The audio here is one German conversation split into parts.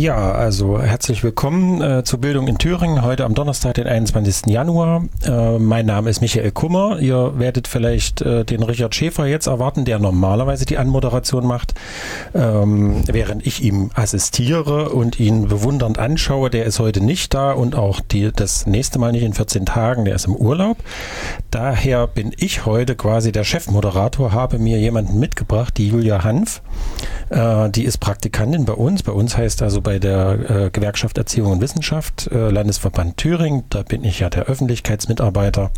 Ja, also herzlich willkommen äh, zur Bildung in Thüringen, heute am Donnerstag, den 21. Januar. Äh, mein Name ist Michael Kummer. Ihr werdet vielleicht äh, den Richard Schäfer jetzt erwarten, der normalerweise die Anmoderation macht, ähm, während ich ihm assistiere und ihn bewundernd anschaue. Der ist heute nicht da und auch die, das nächste Mal nicht in 14 Tagen, der ist im Urlaub. Daher bin ich heute quasi der Chefmoderator, habe mir jemanden mitgebracht, die Julia Hanf. Äh, die ist Praktikantin bei uns. Bei uns heißt also bei der äh, Gewerkschaft Erziehung und Wissenschaft, äh, Landesverband Thüringen. Da bin ich ja der Öffentlichkeitsmitarbeiter.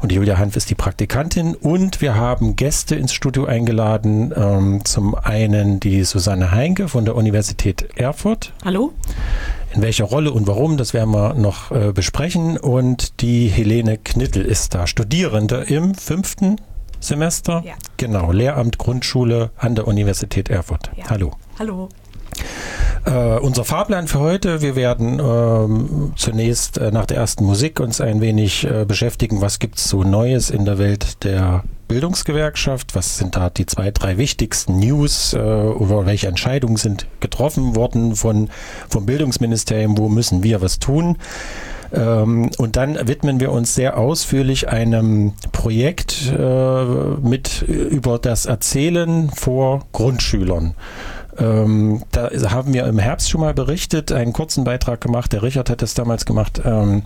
Und Julia Hanf ist die Praktikantin. Und wir haben Gäste ins Studio eingeladen. Ähm, zum einen die Susanne Heinke von der Universität Erfurt. Hallo. In welcher Rolle und warum, das werden wir noch äh, besprechen. Und die Helene Knittel ist da, Studierende im fünften Semester. Ja. Genau, Lehramt Grundschule an der Universität Erfurt. Ja. Hallo. Hallo. Äh, unser Fahrplan für heute, wir werden ähm, zunächst äh, nach der ersten Musik uns ein wenig äh, beschäftigen, was gibt es so Neues in der Welt der Bildungsgewerkschaft, was sind da die zwei, drei wichtigsten News, über welche Entscheidungen sind getroffen worden von, vom Bildungsministerium, wo müssen wir was tun. Ähm, und dann widmen wir uns sehr ausführlich einem Projekt mit über das Erzählen vor Grundschülern. Ähm, da haben wir im Herbst schon mal berichtet, einen kurzen Beitrag gemacht. Der Richard hat das damals gemacht. Ähm,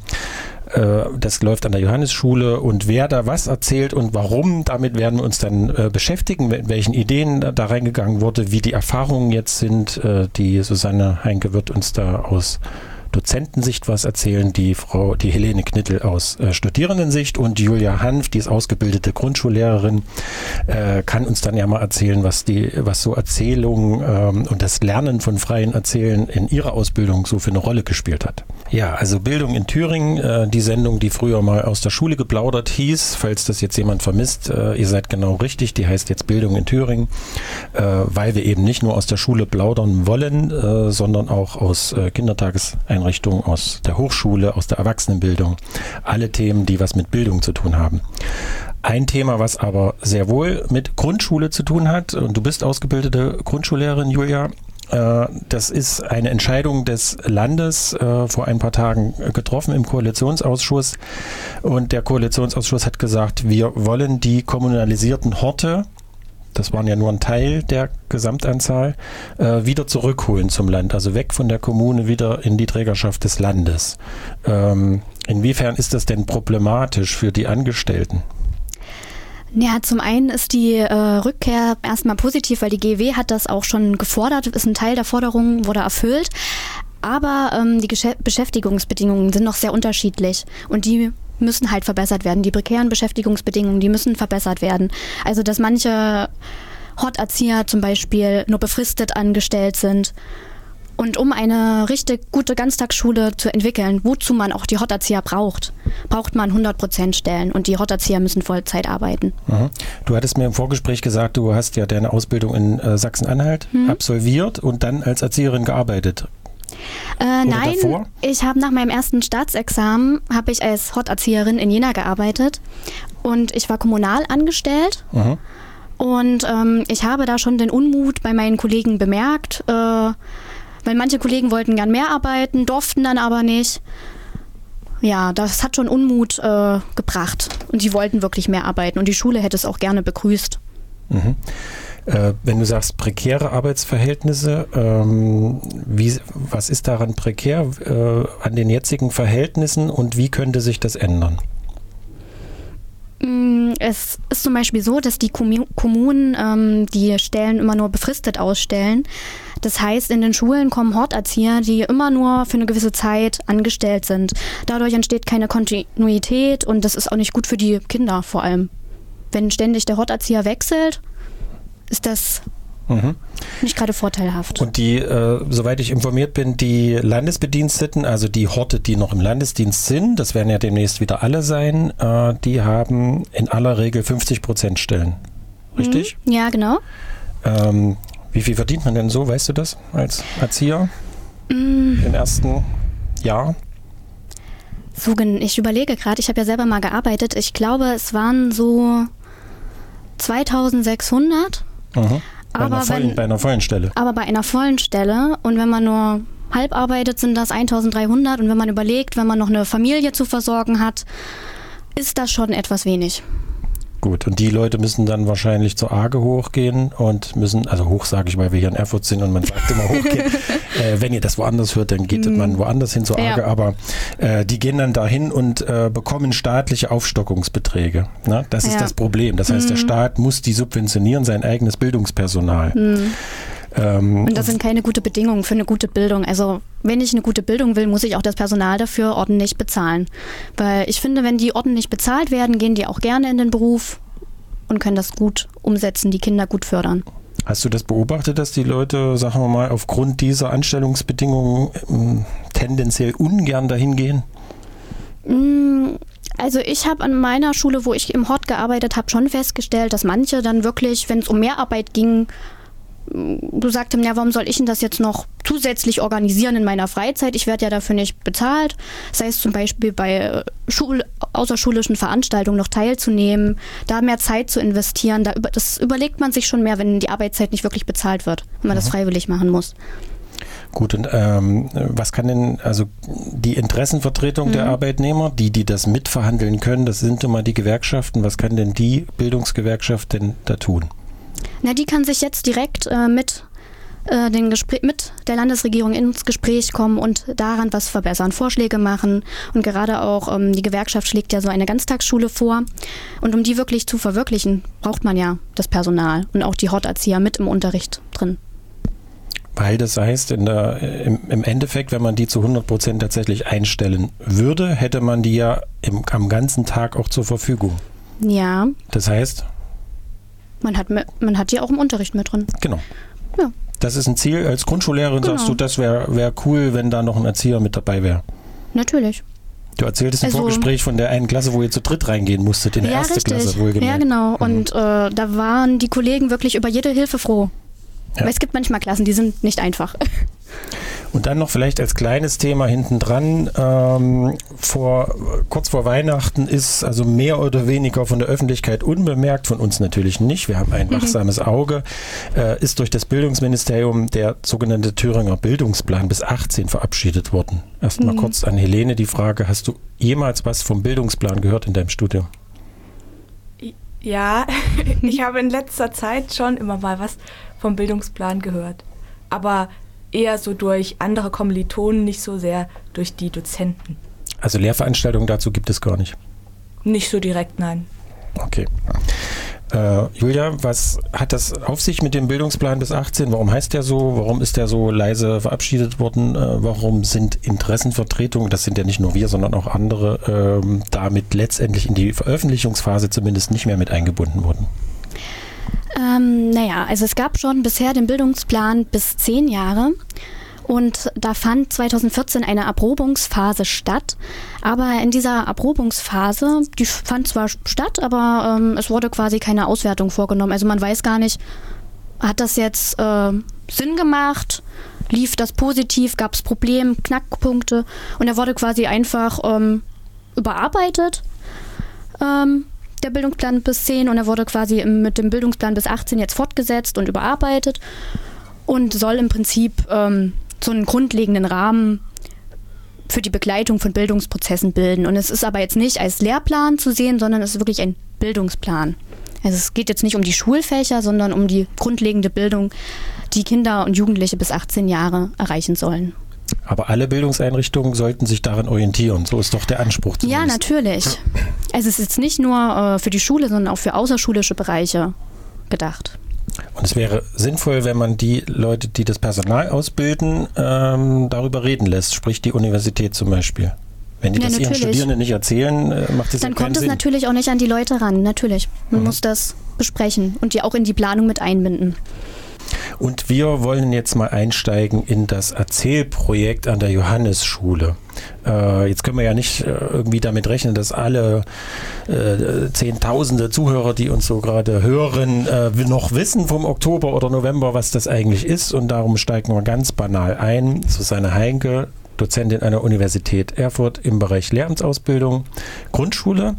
äh, das läuft an der Johannesschule und wer da was erzählt und warum, damit werden wir uns dann äh, beschäftigen, mit welchen Ideen da, da, reingegangen wurde, wie die Erfahrungen jetzt sind. Äh, die Susanne Heinke wird uns da aus Dozentensicht was erzählen, die Frau, die Helene Knittel aus äh, Studierendensicht und Julia Hanf, die ist ausgebildete Grundschullehrerin, äh, kann uns dann ja mal erzählen, was die, was so Erzählungen ähm, und das Lernen von freien Erzählen in ihrer Ausbildung so für eine Rolle gespielt hat. Ja, also Bildung in Thüringen, äh, die Sendung, die früher mal aus der Schule geplaudert hieß, falls das jetzt jemand vermisst, äh, ihr seid genau richtig, die heißt jetzt Bildung in Thüringen, äh, weil wir eben nicht nur aus der Schule plaudern wollen, äh, sondern auch aus Kindertageseinrichtungen Einrichtungen, aus der Hochschule, aus der Erwachsenenbildung. Alle Themen, die was mit Bildung zu tun haben. Ein Thema, was aber sehr wohl mit Grundschule zu tun hat, und du bist ausgebildete Grundschullehrerin, Julia, äh, das ist eine Entscheidung des Landes äh, vor ein paar Tagen getroffen im Koalitionsausschuss. Und der Koalitionsausschuss hat gesagt, wir wollen die kommunalisierten Horte das waren ja nur ein Teil der Gesamtanzahl, äh, wieder zurückholen zum Land, also weg von der Kommune wieder in die Trägerschaft des Landes. Ähm, inwiefern ist das denn problematisch für die Angestellten? Ja, zum einen ist die äh, Rückkehr erstmal positiv, weil die GW hat das auch schon gefordert, ist ein Teil der Forderungen, wurde erfüllt. Aber ähm, die Gesch Beschäftigungsbedingungen sind noch sehr unterschiedlich und die müssen halt verbessert werden. Die prekären Beschäftigungsbedingungen, die müssen verbessert werden. Also, dass manche Horterzieher zum Beispiel nur befristet angestellt sind. Und um eine richtig gute Ganztagsschule zu entwickeln, wozu man auch die Horterzieher braucht, braucht man 100% Stellen und die Horterzieher müssen Vollzeit arbeiten. Mhm. Du hattest mir im Vorgespräch gesagt, du hast ja deine Ausbildung in äh, Sachsen-Anhalt mhm. absolviert und dann als Erzieherin gearbeitet. Äh, nein, davor? ich habe nach meinem ersten Staatsexamen habe ich als Hot-Erzieherin in Jena gearbeitet und ich war kommunal angestellt. Mhm. Und ähm, ich habe da schon den Unmut bei meinen Kollegen bemerkt, äh, weil manche Kollegen wollten gern mehr arbeiten, durften dann aber nicht. Ja, das hat schon Unmut äh, gebracht und die wollten wirklich mehr arbeiten und die Schule hätte es auch gerne begrüßt. Mhm. Äh, wenn du sagst prekäre Arbeitsverhältnisse, ähm, wie, was ist daran prekär äh, an den jetzigen Verhältnissen und wie könnte sich das ändern? Mm, es ist zum Beispiel so, dass die Kommunen ähm, die Stellen immer nur befristet ausstellen. Das heißt, in den Schulen kommen Horterzieher, die immer nur für eine gewisse Zeit angestellt sind. Dadurch entsteht keine Kontinuität und das ist auch nicht gut für die Kinder vor allem. Wenn ständig der Horterzieher wechselt, ist das Mhm. Nicht gerade vorteilhaft. Und die, äh, soweit ich informiert bin, die Landesbediensteten, also die Horte, die noch im Landesdienst sind, das werden ja demnächst wieder alle sein, äh, die haben in aller Regel 50 Prozent Stellen. Richtig? Mhm. Ja, genau. Ähm, wie viel verdient man denn so, weißt du das, als Erzieher mm. im ersten Jahr? So, ich überlege gerade, ich habe ja selber mal gearbeitet. Ich glaube, es waren so 2600. Mhm. Bei, aber einer vollen, wenn, bei einer vollen Stelle. Aber bei einer vollen Stelle und wenn man nur halb arbeitet, sind das 1300 und wenn man überlegt, wenn man noch eine Familie zu versorgen hat, ist das schon etwas wenig. Gut, und die Leute müssen dann wahrscheinlich zur Arge hochgehen und müssen, also hoch sage ich, weil wir hier in Erfurt sind und man sagt immer hochgehen. äh, wenn ihr das woanders hört, dann geht mm. man woanders hin zur Arge, ja. aber äh, die gehen dann dahin und äh, bekommen staatliche Aufstockungsbeträge. Na, das ja. ist das Problem. Das heißt, mm. der mhm. Staat muss die subventionieren, sein eigenes Bildungspersonal. Mm. Ähm, und das sind keine gute Bedingungen für eine gute Bildung. Also wenn ich eine gute Bildung will, muss ich auch das Personal dafür ordentlich bezahlen. Weil ich finde, wenn die ordentlich bezahlt werden, gehen die auch gerne in den Beruf und können das gut umsetzen, die Kinder gut fördern. Hast du das beobachtet, dass die Leute, sagen wir mal, aufgrund dieser Anstellungsbedingungen ähm, tendenziell ungern dahin gehen? Mm, also ich habe an meiner Schule, wo ich im Hort gearbeitet habe, schon festgestellt, dass manche dann wirklich, wenn es um Mehrarbeit ging, du sagst ihm, ja, warum soll ich denn das jetzt noch zusätzlich organisieren in meiner Freizeit? Ich werde ja dafür nicht bezahlt. Das heißt zum Beispiel bei äh, Schul außerschulischen Veranstaltungen noch teilzunehmen, da mehr Zeit zu investieren. Da, das überlegt man sich schon mehr, wenn die Arbeitszeit nicht wirklich bezahlt wird, wenn man mhm. das freiwillig machen muss. Gut, und ähm, was kann denn, also die Interessenvertretung mhm. der Arbeitnehmer, die, die das mitverhandeln können, das sind immer die Gewerkschaften, was kann denn die Bildungsgewerkschaft denn da tun? Na, die kann sich jetzt direkt äh, mit, äh, den mit der Landesregierung ins Gespräch kommen und daran was verbessern, Vorschläge machen. Und gerade auch ähm, die Gewerkschaft schlägt ja so eine Ganztagsschule vor. Und um die wirklich zu verwirklichen, braucht man ja das Personal und auch die Horterzieher mit im Unterricht drin. Weil das heißt, der, im, im, Endeffekt, wenn man die zu 100 Prozent tatsächlich einstellen würde, hätte man die ja im, am ganzen Tag auch zur Verfügung. Ja. Das heißt, man hat, man hat die auch im Unterricht mit drin. Genau. Ja. Das ist ein Ziel. Als Grundschullehrerin genau. sagst du, das wäre wär cool, wenn da noch ein Erzieher mit dabei wäre. Natürlich. Du erzähltest also, im Vorgespräch von der einen Klasse, wo ihr zu dritt reingehen musstet, in die ja, erste richtig. Klasse wohlgemerkt. Ja, genau. Mhm. Und äh, da waren die Kollegen wirklich über jede Hilfe froh. Ja. Weil es gibt manchmal Klassen, die sind nicht einfach. Und dann noch vielleicht als kleines Thema hintendran, ähm, vor, kurz vor Weihnachten ist also mehr oder weniger von der Öffentlichkeit unbemerkt, von uns natürlich nicht, wir haben ein mhm. wachsames Auge, äh, ist durch das Bildungsministerium der sogenannte Thüringer Bildungsplan bis 18 verabschiedet worden. Erstmal mhm. kurz an Helene die Frage, hast du jemals was vom Bildungsplan gehört in deinem Studium? Ja, ich habe in letzter Zeit schon immer mal was vom Bildungsplan gehört. Aber eher so durch andere Kommilitonen, nicht so sehr durch die Dozenten. Also Lehrveranstaltungen dazu gibt es gar nicht? Nicht so direkt, nein. Okay. Äh, Julia, was hat das auf sich mit dem Bildungsplan bis 18? Warum heißt der so? Warum ist der so leise verabschiedet worden? Äh, warum sind Interessenvertretungen, das sind ja nicht nur wir, sondern auch andere, äh, damit letztendlich in die Veröffentlichungsphase zumindest nicht mehr mit eingebunden worden? Ähm, naja, also es gab schon bisher den Bildungsplan bis zehn Jahre. Und da fand 2014 eine Erprobungsphase statt. Aber in dieser Erprobungsphase, die fand zwar statt, aber ähm, es wurde quasi keine Auswertung vorgenommen. Also man weiß gar nicht, hat das jetzt äh, Sinn gemacht? Lief das positiv? Gab es Probleme, Knackpunkte? Und er wurde quasi einfach ähm, überarbeitet. Ähm, der Bildungsplan bis 10 und er wurde quasi mit dem Bildungsplan bis 18 jetzt fortgesetzt und überarbeitet und soll im Prinzip ähm, so einen grundlegenden Rahmen für die Begleitung von Bildungsprozessen bilden. Und es ist aber jetzt nicht als Lehrplan zu sehen, sondern es ist wirklich ein Bildungsplan. Also es geht jetzt nicht um die Schulfächer, sondern um die grundlegende Bildung, die Kinder und Jugendliche bis 18 Jahre erreichen sollen. Aber alle Bildungseinrichtungen sollten sich daran orientieren. So ist doch der Anspruch. Zumindest. Ja, natürlich. Also es ist jetzt nicht nur äh, für die Schule, sondern auch für außerschulische Bereiche gedacht. Und es wäre sinnvoll, wenn man die Leute, die das Personal ausbilden, ähm, darüber reden lässt, sprich die Universität zum Beispiel. Wenn die ja, das natürlich. ihren Studierenden nicht erzählen, äh, macht das Dann kommt es Sinn. natürlich auch nicht an die Leute ran, natürlich. Man mhm. muss das besprechen und die auch in die Planung mit einbinden. Und wir wollen jetzt mal einsteigen in das Erzählprojekt an der Johannesschule. Äh, jetzt können wir ja nicht äh, irgendwie damit rechnen, dass alle äh, Zehntausende Zuhörer, die uns so gerade hören, äh, noch wissen vom Oktober oder November, was das eigentlich ist. Und darum steigen wir ganz banal ein. Susanne Heinke, Dozentin an der Universität Erfurt im Bereich Lehramtsausbildung, Grundschule.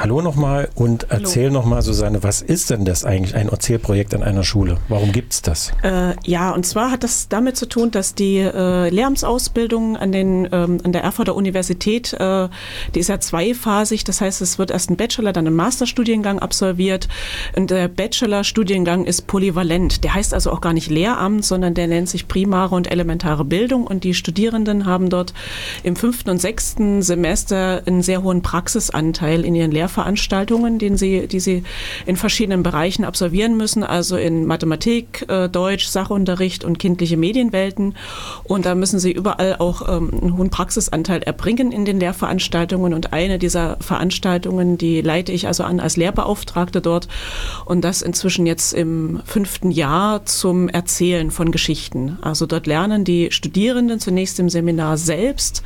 Hallo nochmal und erzähl nochmal, Susanne, was ist denn das eigentlich, ein Erzählprojekt an einer Schule? Warum gibt es das? Äh, ja, und zwar hat das damit zu tun, dass die äh, Lehramtsausbildung an, den, ähm, an der Erfurter Universität, äh, die ist ja zweiphasig, das heißt, es wird erst ein Bachelor, dann ein Masterstudiengang absolviert. Und der Bachelorstudiengang ist polyvalent, der heißt also auch gar nicht Lehramt, sondern der nennt sich primare und elementare Bildung und die Studierenden haben dort im fünften und sechsten Semester einen sehr hohen Praxisanteil in ihren Lehrveranstaltungen, den sie, die sie in verschiedenen Bereichen absolvieren müssen, also in Mathematik, äh, Deutsch, Sachunterricht und kindliche Medienwelten. Und da müssen sie überall auch ähm, einen hohen Praxisanteil erbringen in den Lehrveranstaltungen. Und eine dieser Veranstaltungen, die leite ich also an als Lehrbeauftragte dort. Und das inzwischen jetzt im fünften Jahr zum Erzählen von Geschichten. Also dort lernen die Studierenden zunächst im Seminar selbst,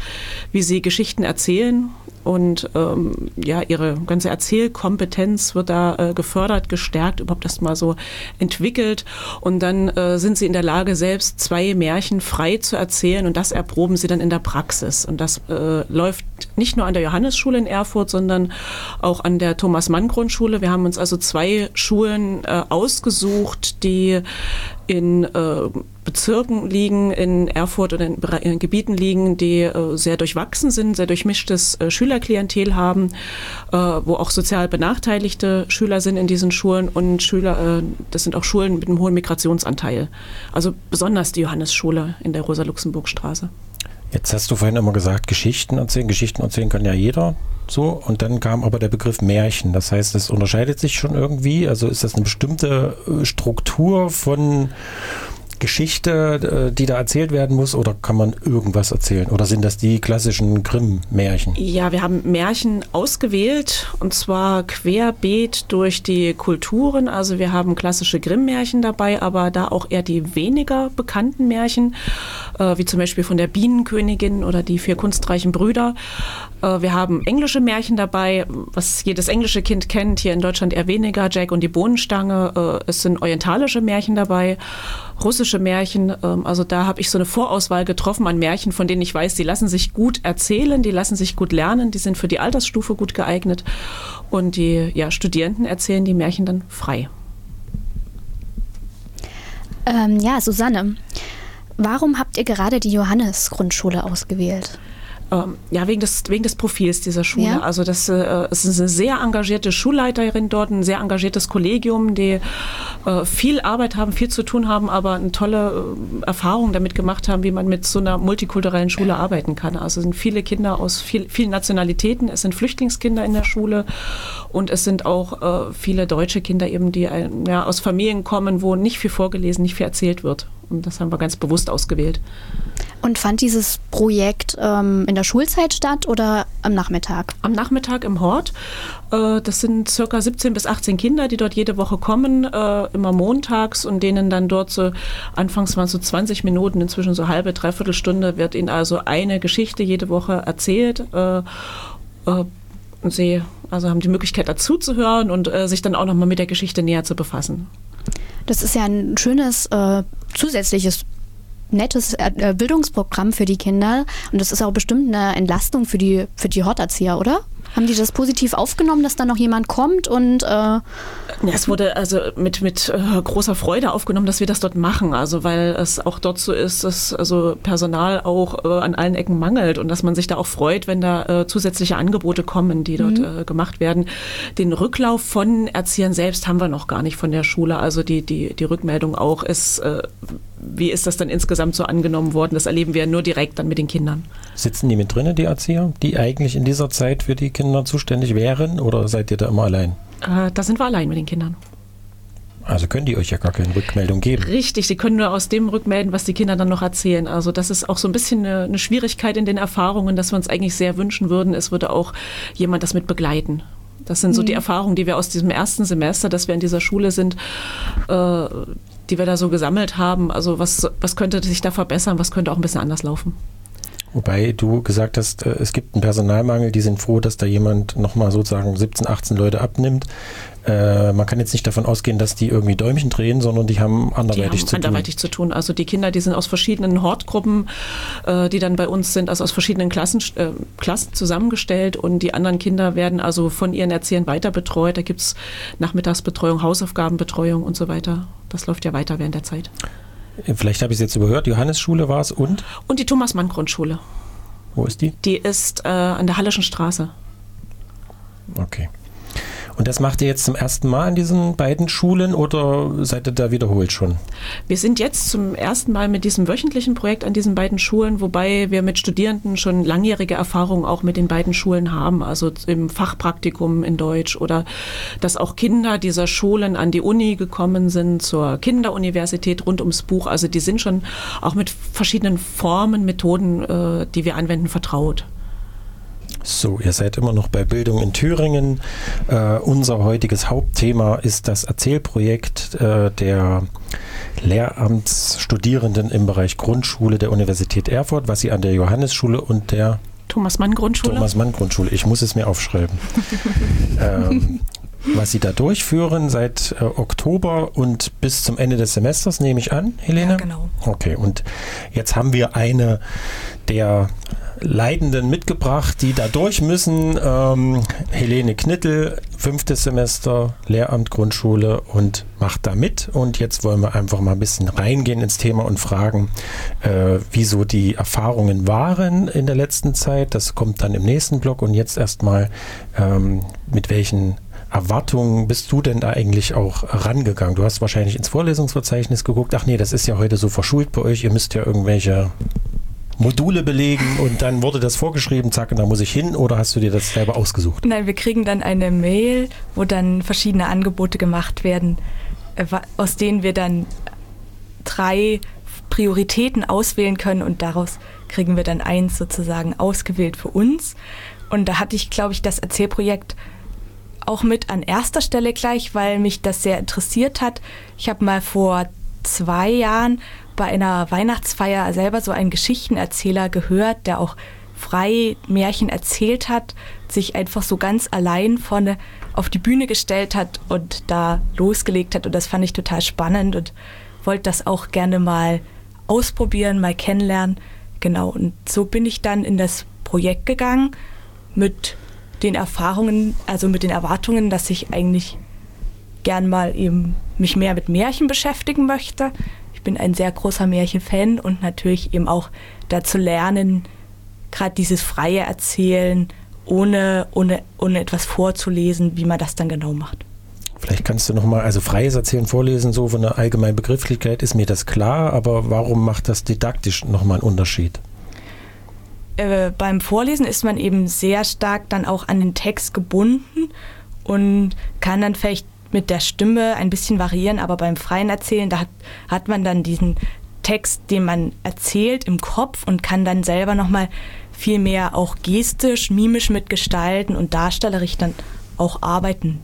wie sie Geschichten erzählen und ähm, ja, ihre ganze Erzählkompetenz wird da äh, gefördert, gestärkt, überhaupt erst mal so entwickelt. Und dann äh, sind sie in der Lage, selbst zwei Märchen frei zu erzählen und das erproben sie dann in der Praxis. Und das äh, läuft nicht nur an der Johannesschule in Erfurt, sondern auch an der Thomas-Mann-Grundschule. Wir haben uns also zwei Schulen äh, ausgesucht, die in äh, Bezirken liegen, in Erfurt oder in, in Gebieten liegen, die äh, sehr durchwachsen sind, sehr durchmischtes äh, Schülerklientel haben, äh, wo auch sozial benachteiligte Schüler sind in diesen Schulen und Schüler, äh, das sind auch Schulen mit einem hohen Migrationsanteil. Also besonders die Johannesschule in der Rosa-Luxemburg-Straße. Jetzt hast du vorhin immer gesagt, Geschichten erzählen. Geschichten erzählen kann ja jeder. So, und dann kam aber der Begriff Märchen. Das heißt, es unterscheidet sich schon irgendwie. Also ist das eine bestimmte äh, Struktur von Geschichte, äh, die da erzählt werden muss, oder kann man irgendwas erzählen? Oder sind das die klassischen Grimm-Märchen? Ja, wir haben Märchen ausgewählt und zwar querbeet durch die Kulturen. Also wir haben klassische Grimm-Märchen dabei, aber da auch eher die weniger bekannten Märchen, äh, wie zum Beispiel von der Bienenkönigin oder die vier kunstreichen Brüder. Äh, wir haben englische Märchen dabei, was jedes englische Kind kennt, hier in Deutschland eher weniger. Jack und die Bohnenstange. Äh, es sind orientalische Märchen dabei russische Märchen. Ähm, also da habe ich so eine Vorauswahl getroffen an Märchen, von denen ich weiß, die lassen sich gut erzählen, die lassen sich gut lernen, die sind für die Altersstufe gut geeignet. Und die ja, Studierenden erzählen die Märchen dann frei. Ähm, ja, Susanne, warum habt ihr gerade die Johannes-Grundschule ausgewählt? Ähm, ja, wegen des, wegen des Profils dieser Schule. Ja. Also das äh, es ist eine sehr engagierte Schulleiterin dort, ein sehr engagiertes Kollegium, die äh, viel Arbeit haben, viel zu tun haben, aber eine tolle äh, Erfahrung damit gemacht haben, wie man mit so einer multikulturellen Schule arbeiten kann. Also es sind viele Kinder aus viel, vielen Nationalitäten, es sind Flüchtlingskinder in der Schule und es sind auch äh, viele deutsche Kinder eben, die äh, ja, aus Familien kommen, wo nicht viel vorgelesen, nicht viel erzählt wird. Und das haben wir ganz bewusst ausgewählt. Und fand dieses Projekt ähm, in der Schulzeit statt oder am Nachmittag? Am Nachmittag im Hort. Äh, das sind circa 17 bis 18 Kinder, die dort jede Woche kommen, äh, immer montags und denen dann dort so, anfangs waren es so 20 Minuten, inzwischen so halbe, dreiviertel Stunde, wird ihnen also eine Geschichte jede Woche erzählt. Äh, und sie also haben die Möglichkeit dazu zu hören und sich dann auch nochmal mit der Geschichte näher zu befassen. Das ist ja ein schönes äh, zusätzliches nettes äh, Bildungsprogramm für die Kinder und das ist auch bestimmt eine Entlastung für die für die Horterzieher, oder? Haben die das positiv aufgenommen, dass da noch jemand kommt und äh ja, es wurde also mit, mit äh, großer Freude aufgenommen, dass wir das dort machen. Also weil es auch dort so ist, dass also Personal auch äh, an allen Ecken mangelt und dass man sich da auch freut, wenn da äh, zusätzliche Angebote kommen, die dort mhm. Äh, gemacht werden. Den Rücklauf von Erziehern selbst haben wir noch gar nicht von der Schule. Also die, die, die Rückmeldung auch ist, äh, wie ist das dann insgesamt so angenommen worden? Das erleben wir nur direkt dann mit den Kindern. Sitzen die mit drinnen, die Erzieher, die eigentlich in dieser Zeit für die Kinder zuständig wären oder seid ihr da immer allein? Äh, da sind wir allein mit den Kindern. Also können die euch ja gar keine Rückmeldung geben. Richtig, sie können nur aus dem rückmelden, was die Kinder dann noch erzählen. Also das ist auch so ein bisschen eine, eine Schwierigkeit in den Erfahrungen, dass wir uns eigentlich sehr wünschen würden, es würde auch jemand das mit begleiten. Das sind so mhm. die Erfahrungen, die wir aus diesem ersten Semester, dass wir in dieser Schule sind, äh, die wir da so gesammelt haben. Also was, was könnte sich da verbessern, was könnte auch ein bisschen anders laufen. Wobei du gesagt hast, äh, es gibt einen Personalmangel, die sind froh, dass da jemand nochmal sozusagen 17, 18 Leute abnimmt. Äh, man kann jetzt nicht davon ausgehen, dass die irgendwie Däumchen drehen, sondern die haben anderweitig die haben zu anderweitig tun. zu tun. Also die Kinder, die sind aus verschiedenen Hortgruppen, äh, die dann bei uns sind, also aus verschiedenen Klassen, äh, Klassen zusammengestellt und die anderen Kinder werden also von ihren Erziehern weiter betreut. Da gibt es Nachmittagsbetreuung, Hausaufgabenbetreuung und so weiter. Das läuft ja weiter während der Zeit. Vielleicht habe ich es jetzt überhört, Johannesschule war es und? Und die Thomas-Mann-Grundschule. Wo ist die? Die ist äh, an der Hallischen Straße. Okay. Und das macht ihr jetzt zum ersten Mal an diesen beiden Schulen oder seid ihr da wiederholt schon? Wir sind jetzt zum ersten Mal mit diesem wöchentlichen Projekt an diesen beiden Schulen, wobei wir mit Studierenden schon langjährige Erfahrungen auch mit den beiden Schulen haben, also im Fachpraktikum in Deutsch oder dass auch Kinder dieser Schulen an die Uni gekommen sind, zur Kinderuniversität rund ums Buch. Also die sind schon auch mit verschiedenen Formen, Methoden, äh, die wir anwenden, vertraut. So, ihr seid immer noch bei Bildung in Thüringen. Äh, unser heutiges Hauptthema ist das Erzählprojekt äh, der Lehramtsstudierenden im Bereich Grundschule der Universität Erfurt, was sie an der Johannesschule und der Thomas Mann Grundschule. Thomas Mann Grundschule, ich muss es mir aufschreiben. ähm, was Sie da durchführen seit äh, Oktober und bis zum Ende des Semesters, nehme ich an, Helene? Ja, genau. Okay, und jetzt haben wir eine der Leidenden mitgebracht, die da durch müssen. Ähm, Helene Knittel, fünftes Semester, Lehramt, Grundschule und macht da mit. Und jetzt wollen wir einfach mal ein bisschen reingehen ins Thema und fragen, äh, wieso die Erfahrungen waren in der letzten Zeit. Das kommt dann im nächsten Blog. Und jetzt erstmal, ähm, mit welchen Erwartungen bist du denn da eigentlich auch rangegangen? Du hast wahrscheinlich ins Vorlesungsverzeichnis geguckt. Ach nee, das ist ja heute so verschult bei euch. Ihr müsst ja irgendwelche Module belegen und dann wurde das vorgeschrieben, zack, und da muss ich hin oder hast du dir das selber ausgesucht? Nein, wir kriegen dann eine Mail, wo dann verschiedene Angebote gemacht werden, äh, aus denen wir dann drei Prioritäten auswählen können und daraus kriegen wir dann eins sozusagen ausgewählt für uns. Und da hatte ich, glaube ich, das Erzählprojekt auch mit an erster Stelle gleich, weil mich das sehr interessiert hat. Ich habe mal vor zwei Jahren bei einer Weihnachtsfeier selber so einen Geschichtenerzähler gehört, der auch frei Märchen erzählt hat, sich einfach so ganz allein vorne auf die Bühne gestellt hat und da losgelegt hat. Und das fand ich total spannend und wollte das auch gerne mal ausprobieren, mal kennenlernen. Genau, und so bin ich dann in das Projekt gegangen mit den Erfahrungen, also mit den Erwartungen, dass ich eigentlich gern mal eben mich mehr mit Märchen beschäftigen möchte. Ich bin ein sehr großer Märchenfan und natürlich eben auch dazu lernen, gerade dieses freie Erzählen, ohne, ohne, ohne etwas vorzulesen, wie man das dann genau macht. Vielleicht kannst du nochmal, also freies Erzählen, Vorlesen, so von der allgemeinen Begrifflichkeit ist mir das klar, aber warum macht das didaktisch nochmal einen Unterschied? Äh, beim Vorlesen ist man eben sehr stark dann auch an den Text gebunden und kann dann vielleicht mit der Stimme ein bisschen variieren, aber beim freien Erzählen, da hat, hat man dann diesen Text, den man erzählt im Kopf und kann dann selber nochmal viel mehr auch gestisch, mimisch mitgestalten und darstellerisch dann auch arbeiten.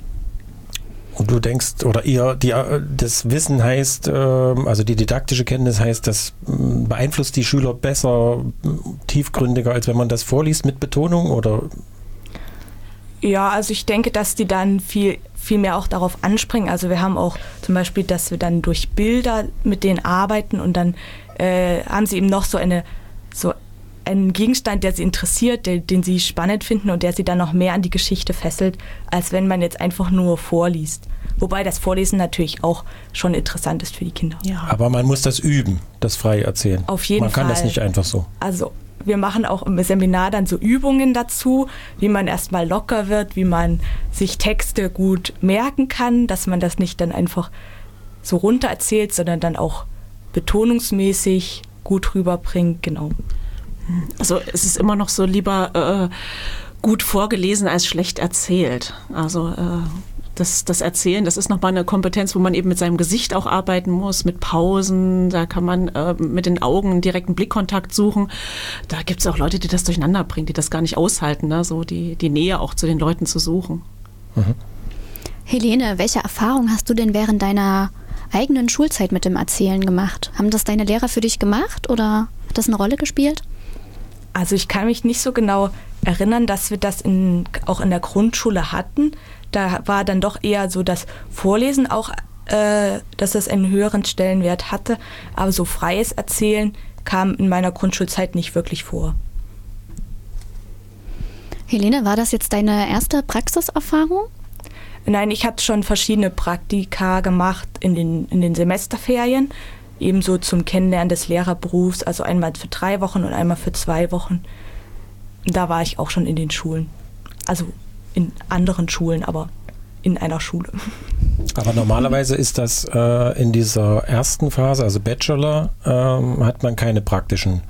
Und du denkst, oder ihr, die, äh, das Wissen heißt, ähm, also die didaktische Kenntnis heißt, das mm, beeinflusst die Schüler besser, tiefgründiger, als wenn man das vorliest mit Betonung, oder? Ja, also ich denke, dass die dann viel, viel mehr auch darauf anspringen. Also wir haben auch zum Beispiel, dass wir dann durch Bilder mit denen arbeiten und dann äh, haben sie eben noch so eine so einen Gegenstand, der sie interessiert, der, den sie spannend finden und der sie dann noch mehr an die Geschichte fesselt, als wenn man jetzt einfach nur vorliest. Wobei das Vorlesen natürlich auch schon interessant ist für die Kinder. Ja. Aber man muss das üben, das frei erzählen. Auf jeden man kann das Fall. nicht einfach so. Also wir machen auch im Seminar dann so Übungen dazu, wie man erstmal locker wird, wie man sich Texte gut merken kann, dass man das nicht dann einfach so runter erzählt, sondern dann auch betonungsmäßig gut rüberbringt, genau. Also es ist immer noch so lieber äh, gut vorgelesen als schlecht erzählt. Also äh, das, das Erzählen, das ist nochmal eine Kompetenz, wo man eben mit seinem Gesicht auch arbeiten muss, mit Pausen, da kann man äh, mit den Augen direkten Blickkontakt suchen. Da gibt es auch Leute, die das durcheinander bringen, die das gar nicht aushalten, ne? so die, die Nähe auch zu den Leuten zu suchen. Helene, welche Erfahrung hast du denn während deiner eigenen Schulzeit mit dem Erzählen gemacht? Haben das deine Lehrer für dich gemacht oder hat das eine Rolle gespielt? Also ich kann mich nicht so genau erinnern, dass wir das in, auch in der Grundschule hatten. Da war dann doch eher so das Vorlesen auch, äh, dass das einen höheren Stellenwert hatte. Aber so freies Erzählen kam in meiner Grundschulzeit nicht wirklich vor. Helene, war das jetzt deine erste Praxiserfahrung? Nein, ich hatte schon verschiedene Praktika gemacht in den, in den Semesterferien, ebenso zum Kennenlernen des Lehrerberufs, also einmal für drei Wochen und einmal für zwei Wochen. Da war ich auch schon in den Schulen. Also in anderen Schulen, aber in einer Schule. Aber normalerweise ist das äh, in dieser ersten Phase, also Bachelor, ähm, hat man keine praktischen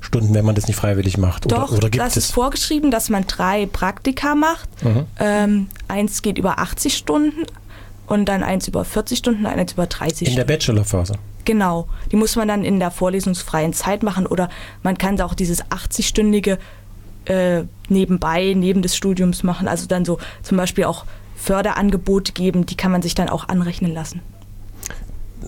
Stunden, wenn man das nicht freiwillig macht? Doch, oder, oder gibt das es? ist vorgeschrieben, dass man drei Praktika macht. Mhm. Ähm, eins geht über 80 Stunden und dann eins über 40 Stunden, eins über 30 In der Stunden. Bachelorphase. Genau, die muss man dann in der vorlesungsfreien Zeit machen oder man kann auch dieses 80-stündige äh, nebenbei, neben des Studiums machen. Also dann so zum Beispiel auch Förderangebote geben, die kann man sich dann auch anrechnen lassen.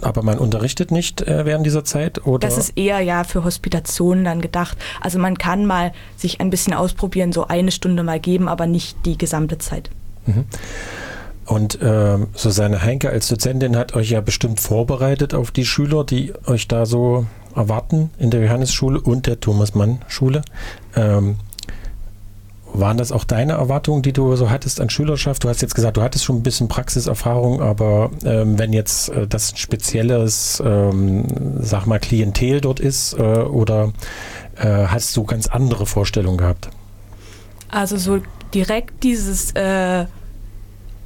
Aber man unterrichtet nicht äh, während dieser Zeit? Oder? Das ist eher ja für Hospitationen dann gedacht. Also man kann mal sich ein bisschen ausprobieren, so eine Stunde mal geben, aber nicht die gesamte Zeit. Und ähm, Susanne Heinke als Dozentin hat euch ja bestimmt vorbereitet auf die Schüler, die euch da so erwarten in der Johannesschule und der Thomas-Mann-Schule. Ähm, waren das auch deine Erwartungen, die du so hattest an Schülerschaft? Du hast jetzt gesagt, du hattest schon ein bisschen Praxiserfahrung, aber ähm, wenn jetzt äh, das ein spezielles, ähm, sag mal, Klientel dort ist äh, oder äh, hast du ganz andere Vorstellungen gehabt? Also so direkt dieses äh,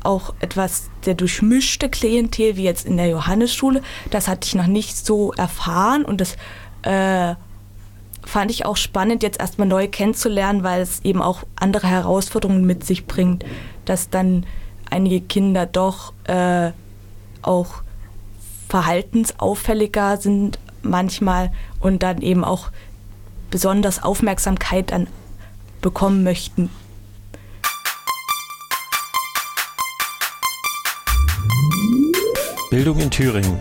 auch etwas der durchmischte Klientel wie jetzt in der Johannesschule, das hatte ich noch nicht so erfahren und das äh, fand ich auch spannend, jetzt erstmal neu kennenzulernen, weil es eben auch andere Herausforderungen mit sich bringt, dass dann einige Kinder doch äh, auch verhaltensauffälliger sind manchmal und dann eben auch besonders Aufmerksamkeit dann bekommen möchten. Bildung in Thüringen.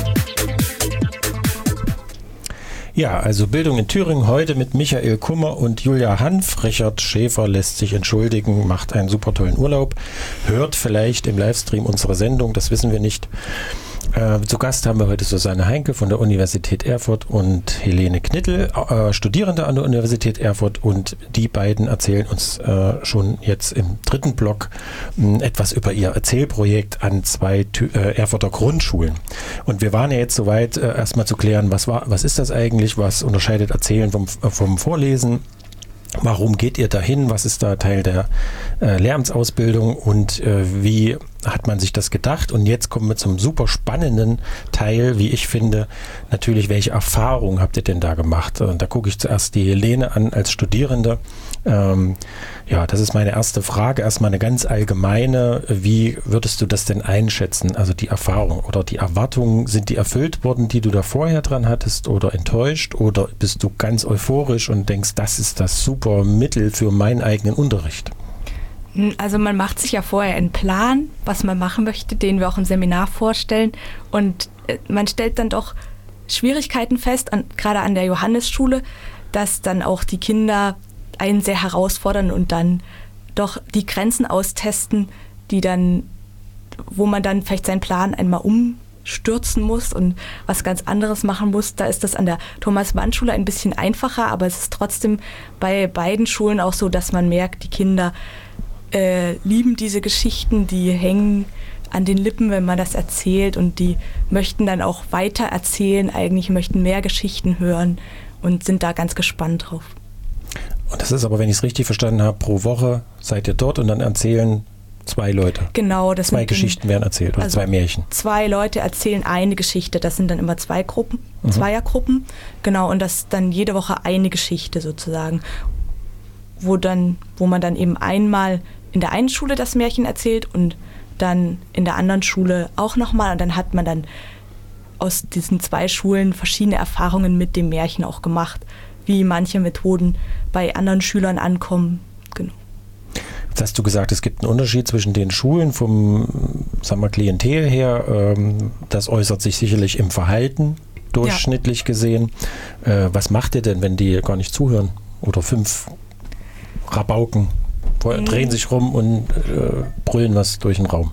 Ja, also Bildung in Thüringen heute mit Michael Kummer und Julia Hanf. Richard Schäfer lässt sich entschuldigen, macht einen super tollen Urlaub, hört vielleicht im Livestream unsere Sendung, das wissen wir nicht. Äh, zu Gast haben wir heute Susanne Heinke von der Universität Erfurt und Helene Knittel, äh, Studierende an der Universität Erfurt. Und die beiden erzählen uns äh, schon jetzt im dritten Block mh, etwas über ihr Erzählprojekt an zwei Thü äh, Erfurter Grundschulen. Und wir waren ja jetzt soweit, äh, erstmal zu klären, was, war, was ist das eigentlich, was unterscheidet Erzählen vom, vom Vorlesen. Warum geht ihr dahin? Was ist da Teil der äh, Lehramtsausbildung und äh, wie hat man sich das gedacht? Und jetzt kommen wir zum super spannenden Teil, wie ich finde. Natürlich, welche Erfahrungen habt ihr denn da gemacht? Und da gucke ich zuerst die Helene an als Studierende. Ähm, ja, das ist meine erste Frage. Erstmal eine ganz allgemeine. Wie würdest du das denn einschätzen? Also die Erfahrung oder die Erwartungen, sind die erfüllt worden, die du da vorher dran hattest oder enttäuscht? Oder bist du ganz euphorisch und denkst, das ist das super Mittel für meinen eigenen Unterricht? Also man macht sich ja vorher einen Plan, was man machen möchte, den wir auch im Seminar vorstellen. Und äh, man stellt dann doch Schwierigkeiten fest, an, gerade an der Johannesschule, dass dann auch die Kinder einen sehr herausfordern und dann doch die Grenzen austesten, die dann, wo man dann vielleicht seinen Plan einmal umstürzen muss und was ganz anderes machen muss. Da ist das an der Thomas-Mann-Schule ein bisschen einfacher, aber es ist trotzdem bei beiden Schulen auch so, dass man merkt, die Kinder äh, lieben diese Geschichten, die hängen an den Lippen, wenn man das erzählt und die möchten dann auch weiter erzählen, eigentlich möchten mehr Geschichten hören und sind da ganz gespannt drauf. Und das ist aber, wenn ich es richtig verstanden habe, pro Woche seid ihr dort und dann erzählen zwei Leute. Genau, das Zwei Geschichten werden erzählt oder also zwei Märchen. Zwei Leute erzählen eine Geschichte, das sind dann immer zwei Gruppen, Zweiergruppen, genau, und das ist dann jede Woche eine Geschichte sozusagen. wo, dann, wo man dann eben einmal in der einen Schule das Märchen erzählt und dann in der anderen Schule auch nochmal. Und dann hat man dann aus diesen zwei Schulen verschiedene Erfahrungen mit dem Märchen auch gemacht, wie manche Methoden bei anderen Schülern ankommen. Genau. Jetzt hast du gesagt, es gibt einen Unterschied zwischen den Schulen vom sagen wir, Klientel her. Ähm, das äußert sich sicherlich im Verhalten durchschnittlich ja. gesehen. Äh, was macht ihr denn, wenn die gar nicht zuhören? Oder fünf Rabauken mhm. drehen sich rum und äh, brüllen was durch den Raum?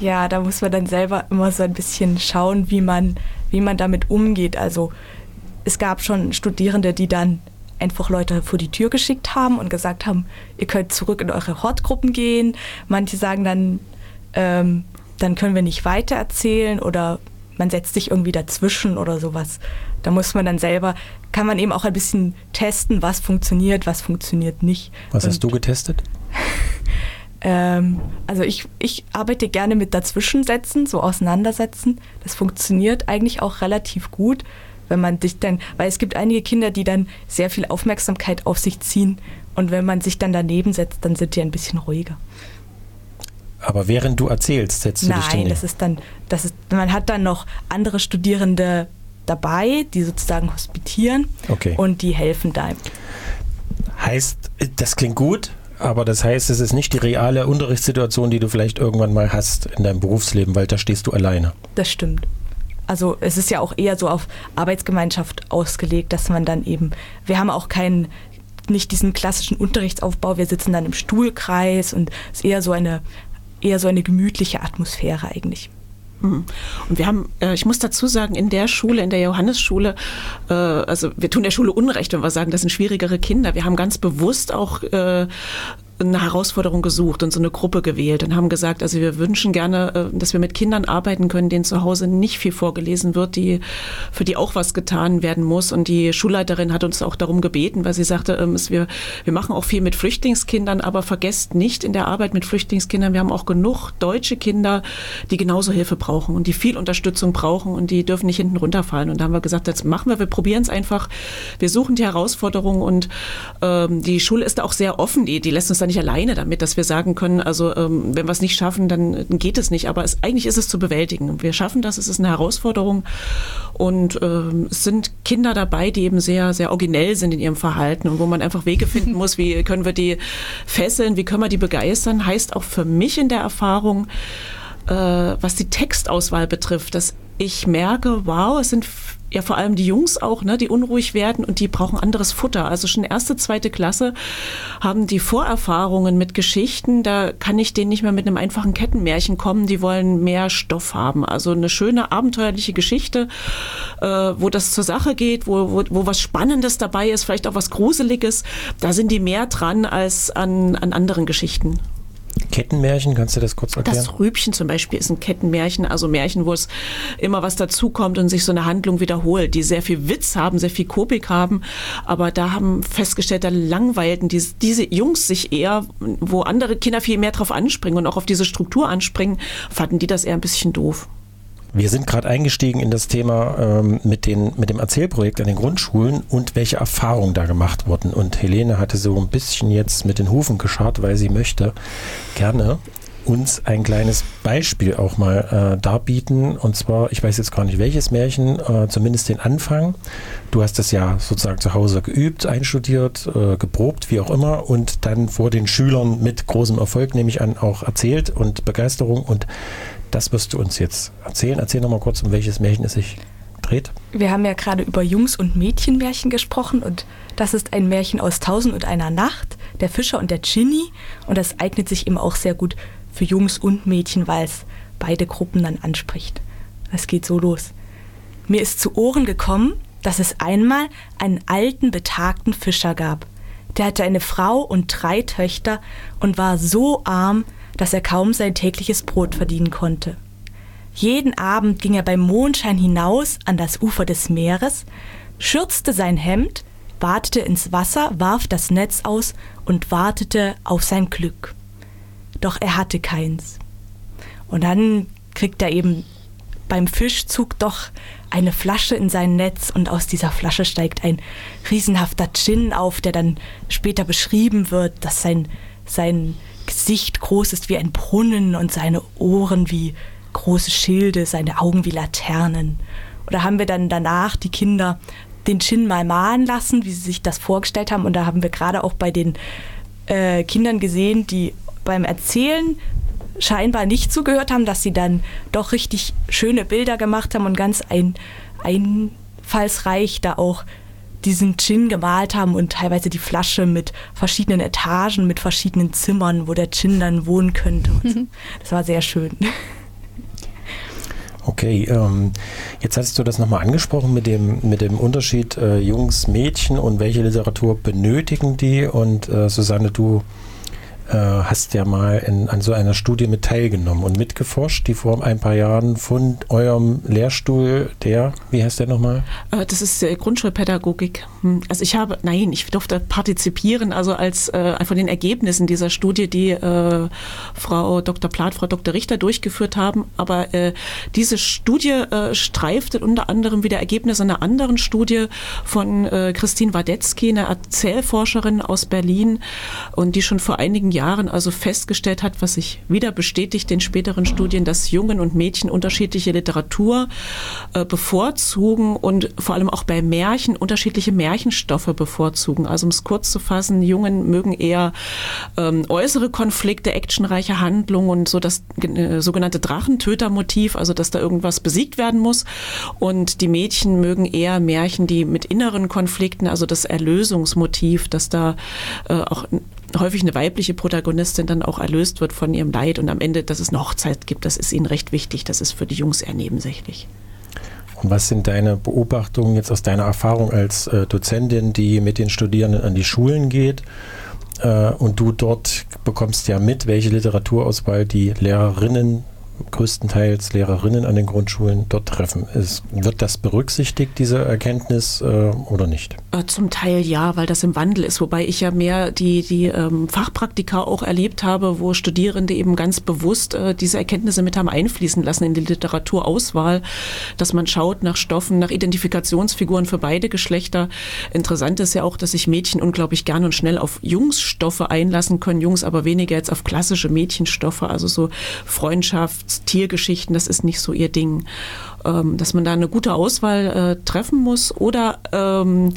Ja, da muss man dann selber immer so ein bisschen schauen, wie man, wie man damit umgeht. Also es gab schon Studierende, die dann einfach Leute vor die Tür geschickt haben und gesagt haben, ihr könnt zurück in eure Hortgruppen gehen. Manche sagen dann, ähm, dann können wir nicht weiter erzählen oder man setzt sich irgendwie dazwischen oder sowas. Da muss man dann selber, kann man eben auch ein bisschen testen, was funktioniert, was funktioniert nicht. Was und hast du getestet? ähm, also ich, ich arbeite gerne mit Dazwischensätzen, so auseinandersetzen. Das funktioniert eigentlich auch relativ gut, wenn man sich dann, weil es gibt einige Kinder, die dann sehr viel Aufmerksamkeit auf sich ziehen und wenn man sich dann daneben setzt, dann sind die ein bisschen ruhiger. Aber während du erzählst, setzt du Nein, dich Nein, das ist dann, das ist, man hat dann noch andere Studierende dabei, die sozusagen hospitieren okay. und die helfen da. Heißt, das klingt gut, aber das heißt, es ist nicht die reale Unterrichtssituation, die du vielleicht irgendwann mal hast in deinem Berufsleben, weil da stehst du alleine. Das stimmt. Also es ist ja auch eher so auf Arbeitsgemeinschaft ausgelegt, dass man dann eben, wir haben auch keinen, nicht diesen klassischen Unterrichtsaufbau, wir sitzen dann im Stuhlkreis und es ist eher so eine eher so eine gemütliche Atmosphäre eigentlich. Mhm. Und wir haben, äh, ich muss dazu sagen, in der Schule, in der Johannesschule, äh, also wir tun der Schule Unrecht, wenn wir sagen, das sind schwierigere Kinder. Wir haben ganz bewusst auch äh, eine Herausforderung gesucht und so eine Gruppe gewählt und haben gesagt, also wir wünschen gerne, äh, dass wir mit Kindern arbeiten können, denen zu Hause nicht viel vorgelesen wird, die, für die auch was getan werden muss. Und die Schulleiterin hat uns auch darum gebeten, weil sie sagte, ähm, wir, wir machen auch viel mit Flüchtlingskindern, aber vergesst nicht in der Arbeit mit Flüchtlingskindern, wir haben auch genug deutsche Kinder, die genauso Hilfe brauchen und die viel Unterstützung brauchen und die dürfen nicht hinten runterfallen. Und da haben wir gesagt, jetzt machen wir, wir probieren es einfach. Wir suchen die Herausforderung und ähm, die Schule ist da auch sehr offen, die, die lässt uns da nicht alleine damit, dass wir sagen können, also ähm, wenn wir es nicht schaffen, dann geht es nicht. Aber es, eigentlich ist es zu bewältigen. Wir schaffen das, es ist eine Herausforderung. Und ähm, es sind Kinder dabei, die eben sehr, sehr originell sind in ihrem Verhalten und wo man einfach Wege finden muss, wie können wir die fesseln, wie können wir die begeistern, heißt auch für mich in der Erfahrung, äh, was die Textauswahl betrifft, dass ich merke, wow, es sind ja vor allem die Jungs auch, ne, die unruhig werden und die brauchen anderes Futter. Also schon erste, zweite Klasse haben die Vorerfahrungen mit Geschichten. Da kann ich denen nicht mehr mit einem einfachen Kettenmärchen kommen. Die wollen mehr Stoff haben. Also eine schöne abenteuerliche Geschichte, äh, wo das zur Sache geht, wo, wo, wo was Spannendes dabei ist, vielleicht auch was Gruseliges. Da sind die mehr dran als an, an anderen Geschichten. Kettenmärchen, kannst du das kurz erklären? Das Rübchen zum Beispiel ist ein Kettenmärchen, also Märchen, wo es immer was dazukommt und sich so eine Handlung wiederholt, die sehr viel Witz haben, sehr viel Kopik haben, aber da haben festgestellt, da langweilten diese, diese Jungs sich eher, wo andere Kinder viel mehr drauf anspringen und auch auf diese Struktur anspringen, fanden die das eher ein bisschen doof. Wir sind gerade eingestiegen in das Thema ähm, mit, den, mit dem Erzählprojekt an den Grundschulen und welche Erfahrungen da gemacht wurden. Und Helene hatte so ein bisschen jetzt mit den Hufen geschart, weil sie möchte gerne uns ein kleines Beispiel auch mal äh, darbieten. Und zwar, ich weiß jetzt gar nicht welches Märchen, äh, zumindest den Anfang. Du hast das ja sozusagen zu Hause geübt, einstudiert, äh, geprobt, wie auch immer, und dann vor den Schülern mit großem Erfolg, nehme ich an, auch erzählt und Begeisterung. Und das wirst du uns jetzt erzählen. Erzähl nochmal kurz, um welches Märchen es sich dreht. Wir haben ja gerade über Jungs- und Mädchenmärchen gesprochen und das ist ein Märchen aus Tausend und einer Nacht, der Fischer und der Ginny. Und das eignet sich eben auch sehr gut für Jungs und Mädchen, weil es beide Gruppen dann anspricht. Es geht so los. Mir ist zu Ohren gekommen, dass es einmal einen alten, betagten Fischer gab. Der hatte eine Frau und drei Töchter und war so arm, dass er kaum sein tägliches Brot verdienen konnte. Jeden Abend ging er beim Mondschein hinaus an das Ufer des Meeres, schürzte sein Hemd, watete ins Wasser, warf das Netz aus und wartete auf sein Glück. Doch er hatte keins. Und dann kriegt er eben beim Fischzug doch eine Flasche in sein Netz und aus dieser Flasche steigt ein riesenhafter Djinn auf, der dann später beschrieben wird, dass sein, sein Gesicht groß ist wie ein Brunnen und seine Ohren wie große Schilde, seine Augen wie Laternen. Oder haben wir dann danach die Kinder den Djinn mal malen lassen, wie sie sich das vorgestellt haben. Und da haben wir gerade auch bei den äh, Kindern gesehen, die beim Erzählen scheinbar nicht zugehört haben, dass sie dann doch richtig schöne Bilder gemacht haben und ganz ein, einfallsreich da auch diesen Gin gemalt haben und teilweise die Flasche mit verschiedenen Etagen, mit verschiedenen Zimmern, wo der Gin dann wohnen könnte. So. Das war sehr schön. Okay, ähm, jetzt hast du das nochmal angesprochen mit dem, mit dem Unterschied äh, Jungs, Mädchen und welche Literatur benötigen die. Und äh, Susanne, du hast ja mal in, an so einer Studie mit teilgenommen und mitgeforscht, die vor ein paar Jahren von eurem Lehrstuhl, der, wie heißt der nochmal? Äh, das ist äh, Grundschulpädagogik. Hm, also ich habe, nein, ich durfte partizipieren, also als äh, von den Ergebnissen dieser Studie, die äh, Frau Dr. Plath, Frau Dr. Richter durchgeführt haben. Aber äh, diese Studie äh, streifte unter anderem wieder Ergebnisse einer anderen Studie von äh, Christine Wadetzky, einer Erzählforscherin aus Berlin und die schon vor einigen Jahren also festgestellt hat, was sich wieder bestätigt in späteren Studien, dass Jungen und Mädchen unterschiedliche Literatur äh, bevorzugen und vor allem auch bei Märchen unterschiedliche Märchenstoffe bevorzugen. Also um es kurz zu fassen, Jungen mögen eher ähm, äußere Konflikte, actionreiche Handlungen und so das äh, sogenannte Drachentötermotiv, also dass da irgendwas besiegt werden muss. Und die Mädchen mögen eher Märchen, die mit inneren Konflikten, also das Erlösungsmotiv, dass da äh, auch häufig eine weibliche Protagonistin dann auch erlöst wird von ihrem Leid und am Ende, dass es eine Hochzeit gibt, das ist ihnen recht wichtig. Das ist für die Jungs eher nebensächlich. Und was sind deine Beobachtungen jetzt aus deiner Erfahrung als äh, Dozentin, die mit den Studierenden an die Schulen geht? Äh, und du dort bekommst ja mit, welche Literaturauswahl die Lehrerinnen größtenteils Lehrerinnen an den Grundschulen dort treffen. Ist, wird das berücksichtigt, diese Erkenntnis, äh, oder nicht? Äh, zum Teil ja, weil das im Wandel ist, wobei ich ja mehr die, die ähm, Fachpraktika auch erlebt habe, wo Studierende eben ganz bewusst äh, diese Erkenntnisse mit haben einfließen lassen in die Literaturauswahl, dass man schaut nach Stoffen, nach Identifikationsfiguren für beide Geschlechter. Interessant ist ja auch, dass sich Mädchen unglaublich gern und schnell auf Jungsstoffe einlassen können, Jungs aber weniger jetzt auf klassische Mädchenstoffe, also so Freundschaft, Tiergeschichten, das ist nicht so ihr Ding. Ähm, dass man da eine gute Auswahl äh, treffen muss oder ähm,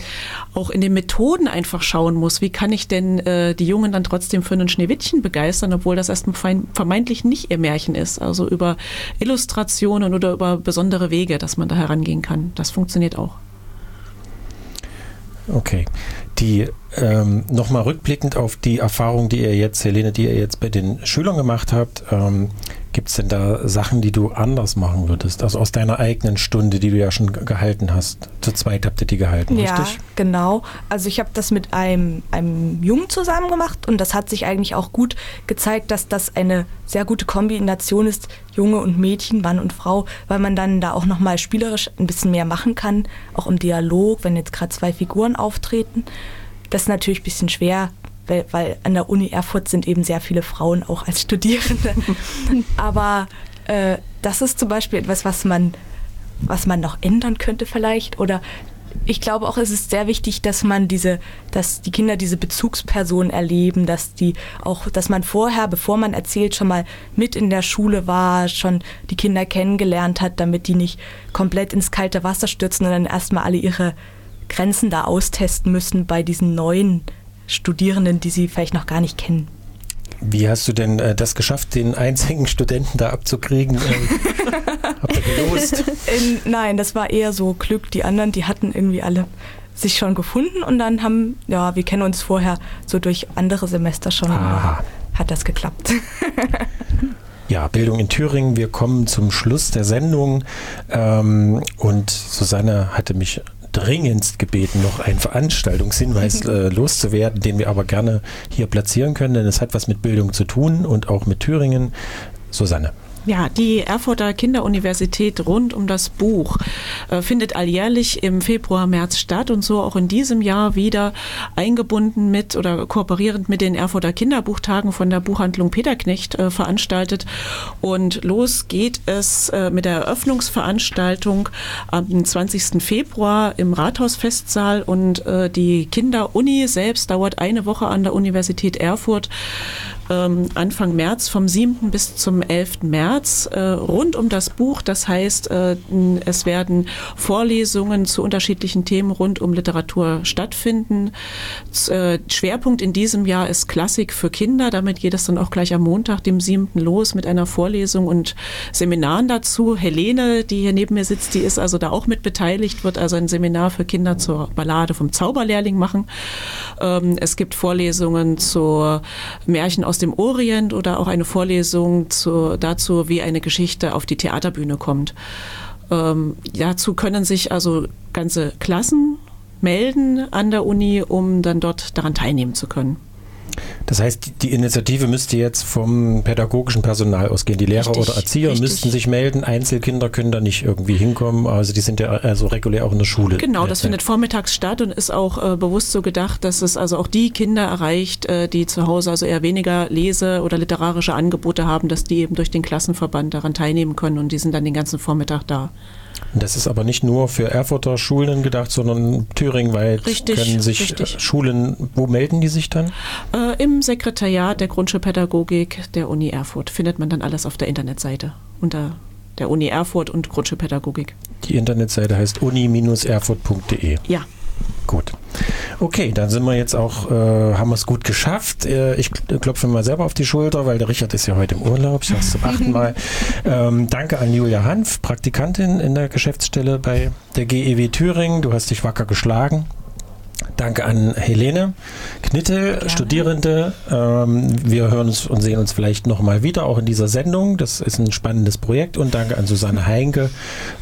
auch in den Methoden einfach schauen muss, wie kann ich denn äh, die Jungen dann trotzdem für einen Schneewittchen begeistern, obwohl das erstmal vermeintlich nicht ihr Märchen ist. Also über Illustrationen oder über besondere Wege, dass man da herangehen kann. Das funktioniert auch. Okay. Die ähm, nochmal rückblickend auf die Erfahrung, die ihr jetzt, Helene, die ihr jetzt bei den Schülern gemacht habt, ähm, Gibt es denn da Sachen, die du anders machen würdest? Also aus deiner eigenen Stunde, die du ja schon gehalten hast. Zu zweit habt ihr die gehalten, ja, richtig? Ja, genau. Also ich habe das mit einem, einem Jungen zusammen gemacht und das hat sich eigentlich auch gut gezeigt, dass das eine sehr gute Kombination ist, Junge und Mädchen, Mann und Frau, weil man dann da auch nochmal spielerisch ein bisschen mehr machen kann, auch im Dialog, wenn jetzt gerade zwei Figuren auftreten. Das ist natürlich ein bisschen schwer, weil, weil an der Uni Erfurt sind eben sehr viele Frauen auch als Studierende. Aber äh, das ist zum Beispiel etwas, was man, was man noch ändern könnte vielleicht. Oder ich glaube auch, es ist sehr wichtig, dass man diese, dass die Kinder diese Bezugsperson erleben, dass die auch, dass man vorher, bevor man erzählt, schon mal mit in der Schule war, schon die Kinder kennengelernt hat, damit die nicht komplett ins kalte Wasser stürzen und dann erstmal alle ihre Grenzen da austesten müssen bei diesen neuen Studierenden, die sie vielleicht noch gar nicht kennen. Wie hast du denn äh, das geschafft, den einzigen Studenten da abzukriegen? Ähm, habt ihr gelost? In, nein, das war eher so Glück. Die anderen, die hatten irgendwie alle sich schon gefunden und dann haben, ja, wir kennen uns vorher so durch andere Semester schon. Aha. Hat das geklappt. Ja, Bildung in Thüringen. Wir kommen zum Schluss der Sendung. Ähm, und Susanne hatte mich dringendst gebeten, noch einen Veranstaltungshinweis äh, loszuwerden, den wir aber gerne hier platzieren können, denn es hat was mit Bildung zu tun und auch mit Thüringen. Susanne. Ja, die Erfurter Kinderuniversität rund um das Buch äh, findet alljährlich im Februar, März statt und so auch in diesem Jahr wieder eingebunden mit oder kooperierend mit den Erfurter Kinderbuchtagen von der Buchhandlung Peterknecht äh, veranstaltet. Und los geht es äh, mit der Eröffnungsveranstaltung am 20. Februar im Rathausfestsaal und die Kinderuni selbst dauert eine Woche an der Universität Erfurt ähm, Anfang März, vom 7. bis zum 11. März, äh, rund um das Buch. Das heißt, äh, es werden Vorlesungen zu unterschiedlichen Themen rund um Literatur stattfinden. Z äh, Schwerpunkt in diesem Jahr ist Klassik für Kinder. Damit geht es dann auch gleich am Montag, dem 7. los mit einer Vorlesung und Seminaren dazu. Helene, die hier neben mir sitzt, die ist also da auch mit beteiligt, wird also ein Seminar für Kinder zur Ballade vom Zauberlehrling machen. Ähm, es gibt Vorlesungen zu Märchen aus dem Orient oder auch eine Vorlesung zu, dazu, wie eine Geschichte auf die Theaterbühne kommt. Ähm, dazu können sich also ganze Klassen melden an der Uni, um dann dort daran teilnehmen zu können. Das heißt, die Initiative müsste jetzt vom pädagogischen Personal ausgehen. Die Lehrer Richtig, oder Erzieher richtig. müssten sich melden. Einzelkinder können da nicht irgendwie hinkommen. Also die sind ja also regulär auch in der Schule. Genau, das findet vormittags statt und ist auch äh, bewusst so gedacht, dass es also auch die Kinder erreicht, äh, die zu Hause also eher weniger Lese- oder literarische Angebote haben, dass die eben durch den Klassenverband daran teilnehmen können und die sind dann den ganzen Vormittag da. Das ist aber nicht nur für Erfurter Schulen gedacht, sondern thüringweit Richtig, können sich richtig. äh, Schulen, wo melden die sich dann? Äh, Im Sekretariat der Grundschulpädagogik der Uni Erfurt findet man dann alles auf der Internetseite unter der Uni Erfurt und Grundschulpädagogik. Die Internetseite heißt uni-erfurt.de. Ja. Gut. Okay, dann sind wir jetzt auch, äh, haben wir es gut geschafft. Äh, ich kl- klopfe mir mal selber auf die Schulter, weil der Richard ist ja heute im Urlaub. Ich sage es zum achten Mal. Ähm, danke an Julia Hanf, Praktikantin in der Geschäftsstelle bei der GEW Thüringen. Du hast dich wacker geschlagen. Danke an Helene Knittel, Studierende. Ähm, wir hören uns und sehen uns vielleicht nochmal wieder, auch in dieser Sendung. Das ist ein spannendes Projekt. Und danke an Susanne Heinke.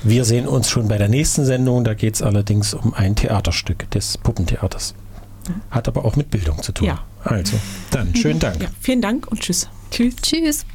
Wir sehen uns schon bei der nächsten Sendung. Da geht es allerdings um ein Theaterstück des Puppentheaters. Hat aber auch mit Bildung zu tun. Ja. Also, dann schönen Dank. ja. Vielen Dank und tschüss. Tschüss. Tschüss.